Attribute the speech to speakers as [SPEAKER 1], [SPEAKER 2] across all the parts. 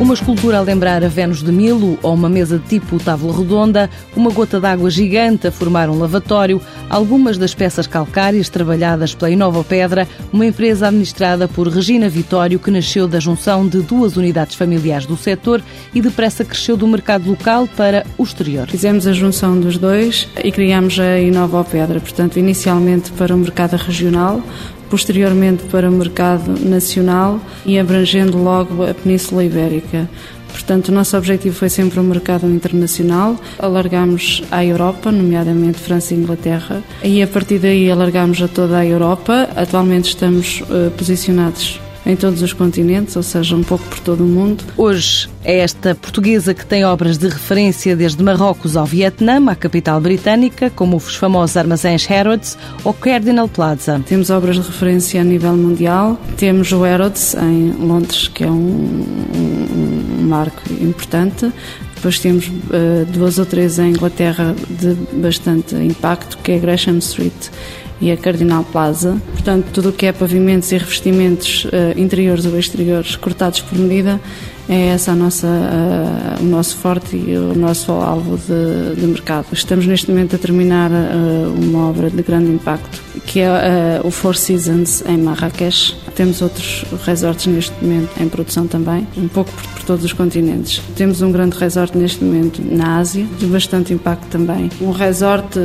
[SPEAKER 1] Uma escultura a lembrar a Vênus de Milo ou uma mesa de tipo tábua redonda, uma gota d'água gigante a formar um lavatório, algumas das peças calcárias trabalhadas pela Inova Pedra, uma empresa administrada por Regina Vitório que nasceu da junção de duas unidades familiares do setor e depressa cresceu do mercado local para o exterior.
[SPEAKER 2] Fizemos a junção dos dois e criamos a Inova Pedra, portanto, inicialmente para o mercado regional, posteriormente para o mercado nacional e abrangendo logo a Península Ibérica. Portanto, o nosso objetivo foi sempre o mercado internacional. Alargamos à Europa, nomeadamente França e Inglaterra, e a partir daí alargamos a toda a Europa. Atualmente estamos uh, posicionados em todos os continentes, ou seja, um pouco por todo o mundo.
[SPEAKER 1] Hoje é esta portuguesa que tem obras de referência desde Marrocos ao Vietnã, à capital britânica, como os famosos armazéns Harrods ou Cardinal Plaza.
[SPEAKER 2] Temos obras de referência a nível mundial. Temos o Harrods em Londres, que é um, um, um marco importante. Depois temos uh, duas ou três em Inglaterra de bastante impacto, que é Gresham Street e a Cardinal Plaza. Portanto, tudo o que é pavimentos e revestimentos uh, interiores ou exteriores cortados por medida é essa a nossa, uh, o nosso forte e o nosso alvo de, de mercado. Estamos neste momento a terminar uh, uma obra de grande impacto, que é o Four Seasons em Marrakech. Temos outros resorts neste momento em produção também, um pouco por todos os continentes. Temos um grande resort neste momento na Ásia, de bastante impacto também. Um resort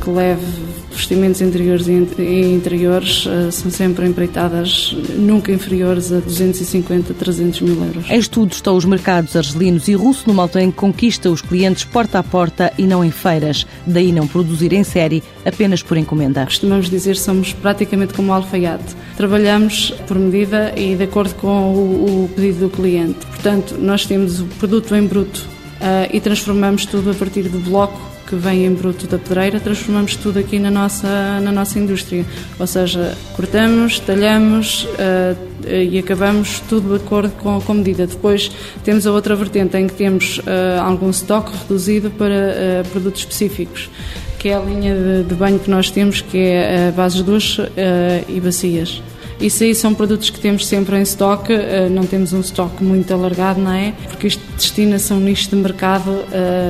[SPEAKER 2] que leve vestimentos interiores e interiores são sempre empreitadas nunca inferiores a 250, 300 mil euros
[SPEAKER 1] estudo estão os mercados argelinos e russo, numa altura em que conquista os clientes porta a porta e não em feiras. Daí não produzir em série, apenas por encomenda.
[SPEAKER 2] Costumamos dizer que somos praticamente como o alfaiate. Trabalhamos por medida e de acordo com o, o pedido do cliente. Portanto, nós temos o produto em bruto uh, e transformamos tudo a partir do bloco que vem em bruto da pedreira, transformamos tudo aqui na nossa, na nossa indústria. Ou seja, cortamos, talhamos uh, e acabamos tudo de acordo com, com medida. Depois temos a outra vertente em que temos uh, algum estoque reduzido para uh, produtos específicos, que é a linha de, de, banho que nós temos, que é a base de duche e bacias. Isso aí são produtos que temos sempre em estoque, não temos um estoque muito alargado, não é? Porque isto destina-se a um nicho de mercado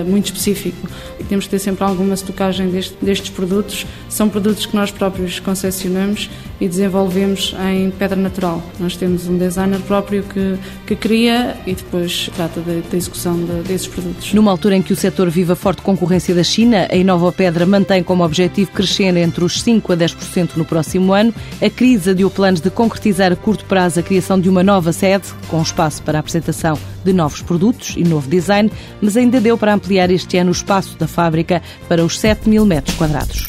[SPEAKER 2] muito específico e temos que ter sempre alguma estocagem deste, destes produtos. São produtos que nós próprios concessionamos e desenvolvemos em pedra natural. Nós temos um designer próprio que, que cria e depois trata da execução de, desses produtos.
[SPEAKER 1] Numa altura em que o setor vive a forte concorrência da China, a Inova Pedra mantém como objetivo crescer entre os 5% a 10% no próximo ano. A crise deu planos de concretizar a curto prazo a criação de uma nova sede, com espaço para a apresentação de novos produtos e novo design, mas ainda deu para ampliar este ano o espaço da fábrica para os 7 mil metros quadrados.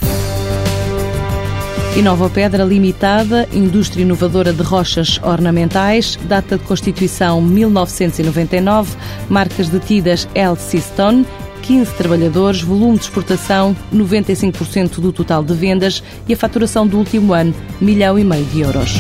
[SPEAKER 1] Inova Pedra Limitada, indústria inovadora de rochas ornamentais, data de constituição 1999, marcas detidas LC Stone, 15 trabalhadores, volume de exportação 95% do total de vendas e a faturação do último ano, milhão e meio de euros.